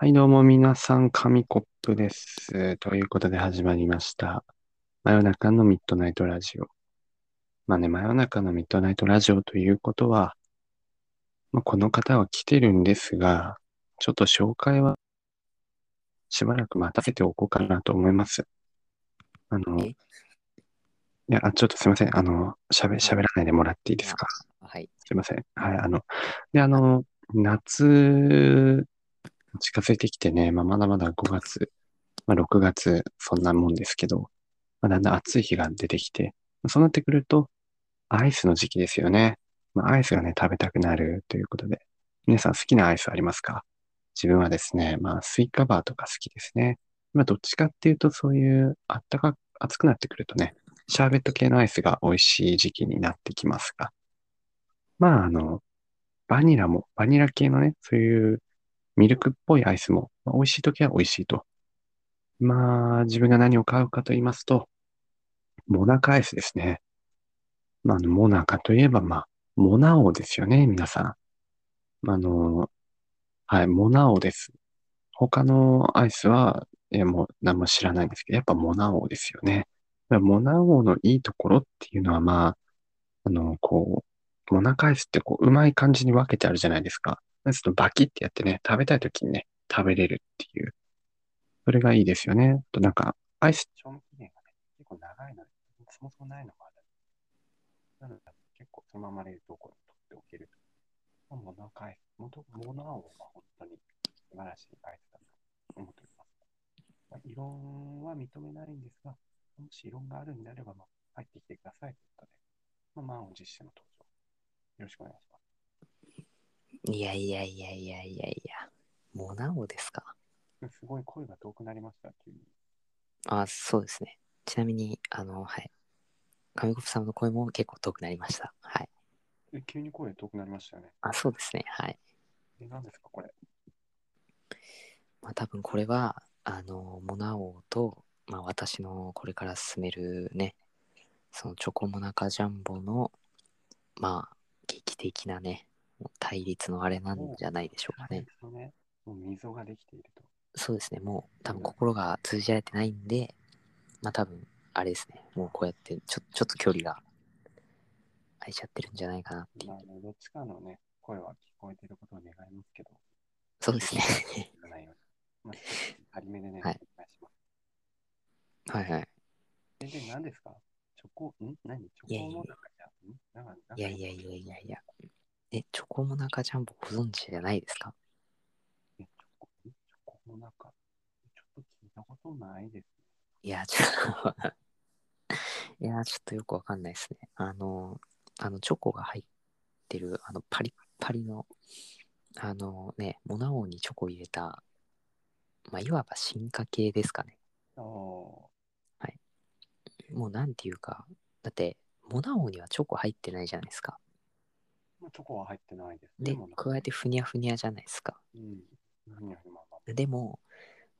はい、どうも皆さん、紙コップです。ということで始まりました。真夜中のミッドナイトラジオ。まあね、真夜中のミッドナイトラジオということは、まあ、この方は来てるんですが、ちょっと紹介はしばらく待たせておこうかなと思います。あの、えいや、あちょっとすいません。あの、喋、喋らないでもらっていいですか？はい。すいません。はい、あの、で、あの、夏、近づいてきてね、まあ、まだまだ5月、まあ、6月、そんなもんですけど、まあ、だんだん暑い日が出てきて、まあそうなってくると、アイスの時期ですよね。まあ、アイスがね、食べたくなるということで、皆さん好きなアイスありますか？自分はですね、まあ、スイカバーとか好きですね。まあ、どっちかっていうと、そういう、あったか、暑くなってくるとね、シャーベット系のアイスが美味しい時期になってきますが、まあ、あの、バニラも、バニラ系のね、そういうミルクっぽいアイスも、まあ、美味しいときは美味しいと。まあ、自分が何を買うかと言いますと、モナカアイスですね。まあ、あの、モナカといえば、まあ、モナ王ですよね、皆さん。あ、の、はい、モナ王です。他のアイスは、え、もう何も知らないんですけど、やっぱモナ王ですよね。モナ王のいいところっていうのは、まあ、あの、こう、モナカアイスってこう、うまい感じに分けてあるじゃないですか。ちょっとバキってやってね、食べたいときにね、食べれるっていう。それがいいですよね。となんか、アイス、賞味期限がね、結構長いので、そもそもないのもある。なので、結構そのまま冷凍庫に取っておけると。モナカアイス、モモナ王は本当に素晴らしいアイスだと思っております。まあ異論は認めないんですが、もし異論があるんであれば、まあ、入ってきてくださいということで、まあ、満を持しての登場。よろしくお願いします。いやいやいやいやいやいや。モナオですか？すごい声が遠くなりました、急に。あ、そうですね。ちなみに、あの、はい。上国さんの声も結構遠くなりました。はい。え、急に声遠くなりましたよね。あ、そうですね。はい。え、何ですか、これ？まあ多分これは、あの、モナオと、まあ私のこれから進めるね、そのチョコモナカジャンボの、まあ、劇的なね、対立のあれなんじゃないでしょうかね。そうね。もう溝ができていると。そうですね、もう多分心が通じ合えてないんで、まあ多分あれですね、もうこうやってちょちょっと距離が空いちゃってるんじゃないかなっていう。まあ、ね、どっちかのね、声は聞こえていることを願いますけど。そうですね。はいお願いします。はいはい。え、で、何ですか？チョコ、ん？何？チョコモナカじゃん？いやいやいやいやいや。え、チョコモナカジャンボご存知じゃないですか？えチョコ、んチョコモナカ。ちょっと聞いたことないです。いや、ちょっと いや、ちょっとよくわかんないですね。あの、あの、チョコが入ってる、あの、パリッパリの、あのね、モナオにチョコ入れた、まあ、いわば進化系ですかね。ああ、もうなんていうか、だって、モナオにはチョコ入ってないじゃないですか。まあチョコは入ってないですね。で、加えてふにゃふにゃじゃないですか。でも、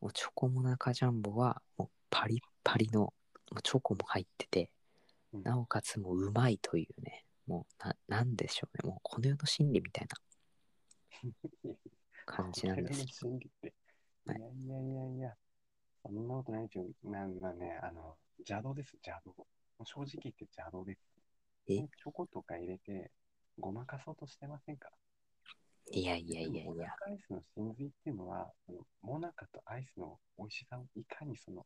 もうチョコモナカジャンボは、もうパリッパリの、もうチョコも入ってて、うんなおかつもううまいというね、もうな、なんでしょうね、もうこの世の真理みたいな 感じなんですけど。心理って。いはいやいやいやいや、そんなことないですよ。なんかね、あの、邪道です、邪道。正直言って邪道です。え？チョコとか入れて、ごまかそうとしてませんか？いやいやいやいモナや、カアイスの真髄っていうのは、そのモナカとアイスの美味しさをいかにその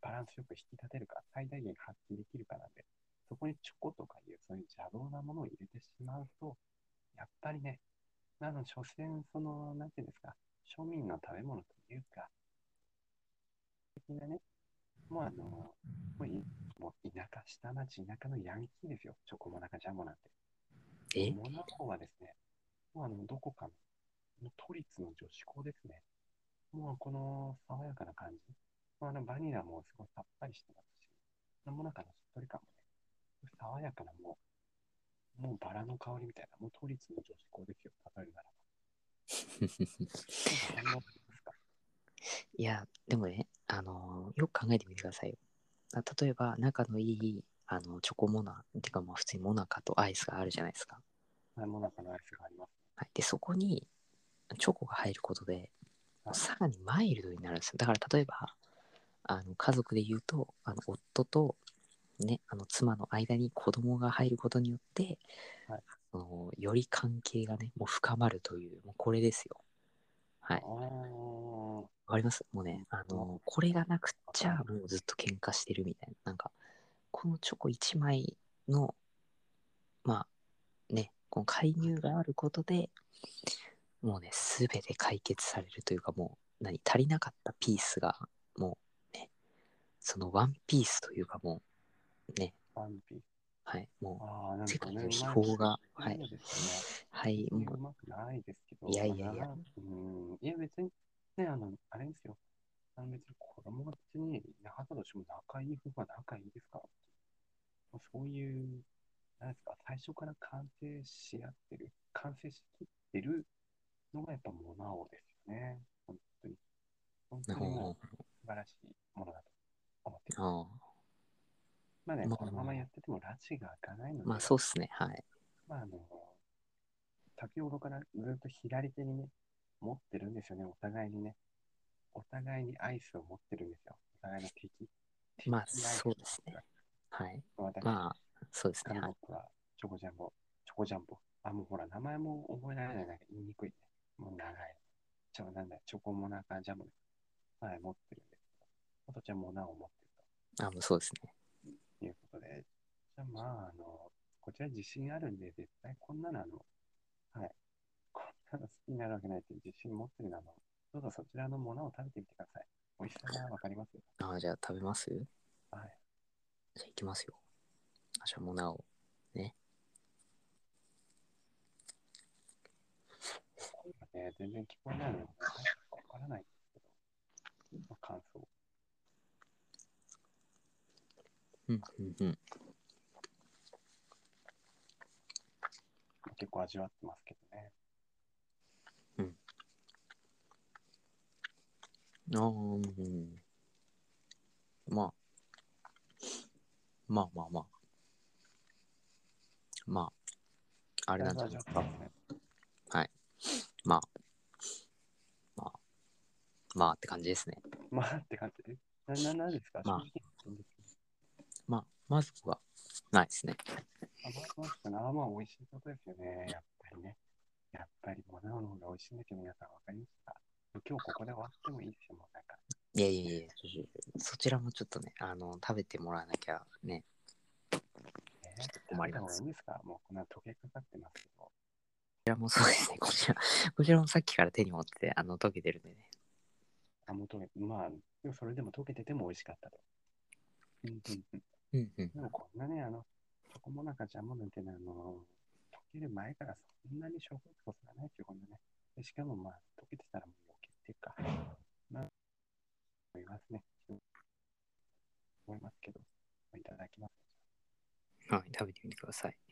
バランスよく引き立てるか、最大限発揮できるかなんで、そこにチョコとかいうそういう邪道なものを入れてしまうと、やっぱりね、なの、所詮、その、なんていうんですか、庶民の食べ物というか、的なね、もうあの、もういもう田舎、下町、田舎のヤンキーですよ、チョコモナカジャンボなんて。えモナコはですね、もうあの、どこかの、もう都立の女子校ですね。もうこの爽やかな感じ。まあ、あのバニラもすごいさっぱりしてますし、モナカのしっとり感もね、爽やかなもう、もうバラの香りみたいな、もう都立の女子校ですよ、例えるならば。すか？いや、でもね、あのよく考えてみてくださいよ。あ例えば、仲のいい、あの、チョコモナ、っていうかまあ普通にモナカとアイスがあるじゃないですか。はいモナカのアイスがあります。はい、で、そこにチョコが入ることで、はいさらにマイルドになるんですよ。だから例えば、あの家族で言うと、あの夫と、ね、あの妻の間に子供が入ることによって、はいあのより関係がね、もう深まるという、もうこれですよ。はい。わかります？もうね、あの、これがなくっちゃ、もうずっと喧嘩してるみたいな。なんか、このチョコ1枚の、まあ、ね、この介入があることで、もうね、すべて解決されるというか、もう、何、足りなかったピースが、もう、ね、そのワンピースというか、もう、ね、ワンピース。はい、もああ、なん世界の秘宝がはいはい、もう、うまくないですけど。いやいやいやうん。いや、別に、ね、あの、あれですよ。あの別に子供が別に、仲としても仲いい夫婦は仲いいですから。もうそういう、なんですか、最初から完成し合ってる、完成しきってるのがやっぱモナオですよね。本当に。本当にもう素晴らしいものだと思ってる。あまあね、まあこのままやってても拉致が開かないので、まあ、そうっすね、はい。まあ、あの、先ほどからずっと左手にね、持ってるんですよね、お互いにね。お互いにアイスを持ってるんですよ。お互いの敵。敵まあそうですね。はい。私、まあ、そうですね。はチョコジャンボ、チョコジャンボ。あ、もうほら、名前も覚えられない、なんか言いにくいね。もう長い。ちょ、なんだよ、チョコモナカジャムね。はい、持ってるんですけど。あとちゃんモナを持ってるあ、もうそうですね。ということで、じゃあまあ、あの、こちら自信あるんで、絶対こんなのあの、はい。こんなの好きになるわけないっていう自信持ってるのは、あのどうぞそちらのものを食べてみてください。美味しさがわかりますよ。あ、じゃあ食べます？じゃはい。あ行きますよ。あ、じゃあもうなお。声がね、全然聞こえないので、わからないんですけど、まあ感想。うん、うん、うん。結構味わってますけどね。あーうん。まあ。まあまあまあ。まあ。あれなんじゃないですかだい。まあ。まあ。まあって感じですね。まあって感じで。な、な、なんですか、まあまあ、まずはないですね。あ、まあ、まあ、まあ、美味しいことですよね。やっぱりね。やっぱり、モナオの方が美味しいんですよ、皆さん。わかりました。今日ここで終わってもいいですよ、もうなんか。いやいやいや、そちらもちょっとね、あの、食べてもらわなきゃね。え困ります食べた方がいいんですか？もうこんな溶けかかってますけど。こちらもそうですね。こちら、こちらもさっきから手に持ってて、あの、溶けてるんでね。あ、もう溶け、まあ、それでも溶けてても美味しかったと。うんうんうん。うんうん。でもこんなね、あの、チョコモナカジャムなんてね、あの、溶ける前からそんなに食欲こそがないっていうこんなね。でしかもまあ、溶けてたらもう余計っていうか、まあ、思いますね。思いますけど、いただきます。はい、食べてみてください。